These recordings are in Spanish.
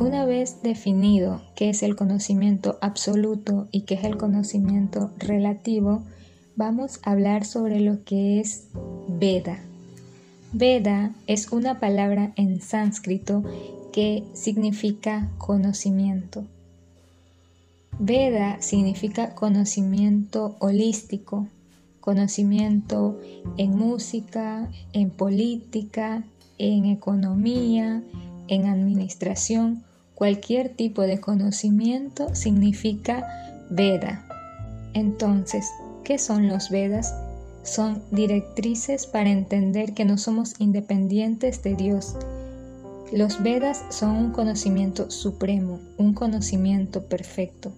Una vez definido qué es el conocimiento absoluto y qué es el conocimiento relativo, vamos a hablar sobre lo que es Veda. Veda es una palabra en sánscrito que significa conocimiento. Veda significa conocimiento holístico, conocimiento en música, en política, en economía, en administración, cualquier tipo de conocimiento significa Veda. Entonces, ¿qué son los Vedas? Son directrices para entender que no somos independientes de Dios. Los Vedas son un conocimiento supremo, un conocimiento perfecto.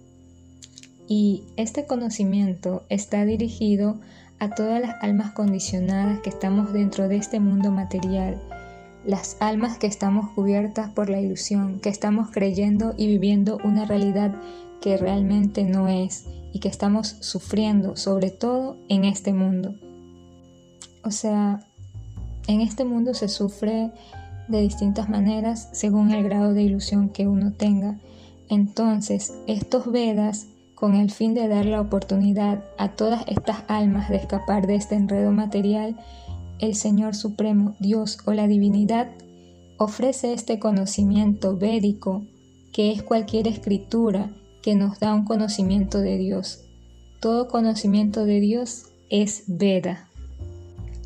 Y este conocimiento está dirigido a todas las almas condicionadas que estamos dentro de este mundo material, las almas que estamos cubiertas por la ilusión, que estamos creyendo y viviendo una realidad que realmente no es y que estamos sufriendo, sobre todo en este mundo. O sea, en este mundo se sufre de distintas maneras según el grado de ilusión que uno tenga. Entonces, estos Vedas, con el fin de dar la oportunidad a todas estas almas de escapar de este enredo material, el Señor Supremo, Dios o la divinidad, ofrece este conocimiento védico, que es cualquier escritura que nos da un conocimiento de Dios. Todo conocimiento de Dios es Veda.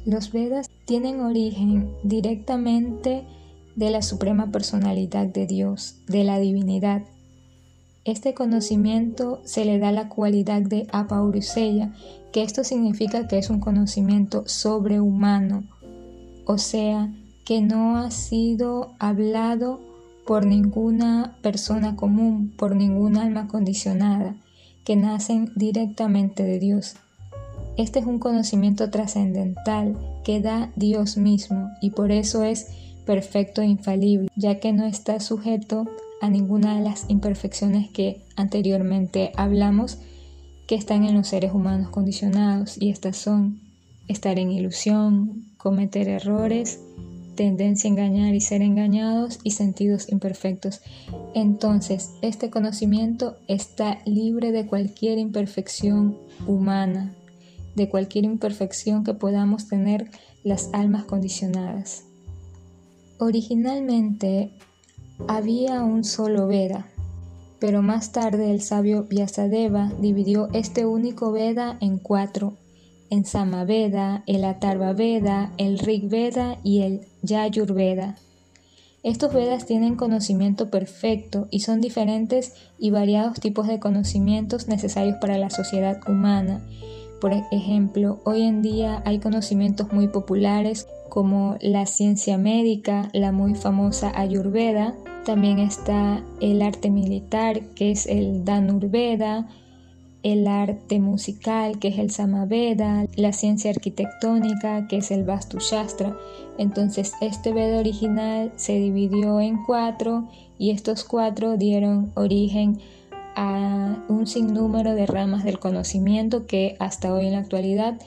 Los Vedas tienen origen directamente de la suprema personalidad de Dios, de la divinidad. Este conocimiento se le da la cualidad de apauruseya, que esto significa que es un conocimiento sobrehumano, o sea, que no ha sido hablado por ninguna persona común, por ninguna alma condicionada, que nacen directamente de Dios. Este es un conocimiento trascendental que da Dios mismo y por eso es perfecto e infalible, ya que no está sujeto a ninguna de las imperfecciones que anteriormente hablamos que están en los seres humanos condicionados y estas son estar en ilusión, cometer errores, tendencia a engañar y ser engañados y sentidos imperfectos. Entonces, este conocimiento está libre de cualquier imperfección humana, de cualquier imperfección que podamos tener las almas condicionadas. Originalmente había un solo Veda, pero más tarde el sabio Vyasadeva dividió este único Veda en cuatro, en Samaveda, el Atharva Veda, el Rig Veda y el Yayurveda. Estos Vedas tienen conocimiento perfecto y son diferentes y variados tipos de conocimientos necesarios para la sociedad humana. Por ejemplo, hoy en día hay conocimientos muy populares como la ciencia médica, la muy famosa Ayurveda, también está el arte militar, que es el Danurveda, el arte musical, que es el Samaveda, la ciencia arquitectónica, que es el Vastu Shastra. Entonces, este Veda original se dividió en cuatro y estos cuatro dieron origen a un sinnúmero de ramas del conocimiento que hasta hoy en la actualidad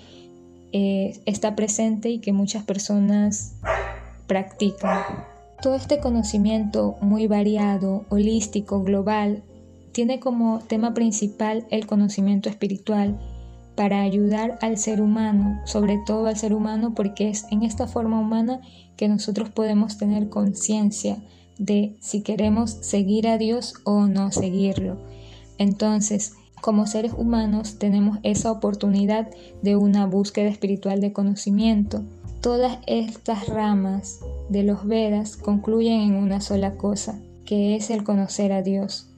eh, está presente y que muchas personas practican. Todo este conocimiento muy variado, holístico, global, tiene como tema principal el conocimiento espiritual para ayudar al ser humano, sobre todo al ser humano porque es en esta forma humana que nosotros podemos tener conciencia de si queremos seguir a Dios o no seguirlo. Entonces, como seres humanos tenemos esa oportunidad de una búsqueda espiritual de conocimiento. Todas estas ramas de los Vedas concluyen en una sola cosa, que es el conocer a Dios.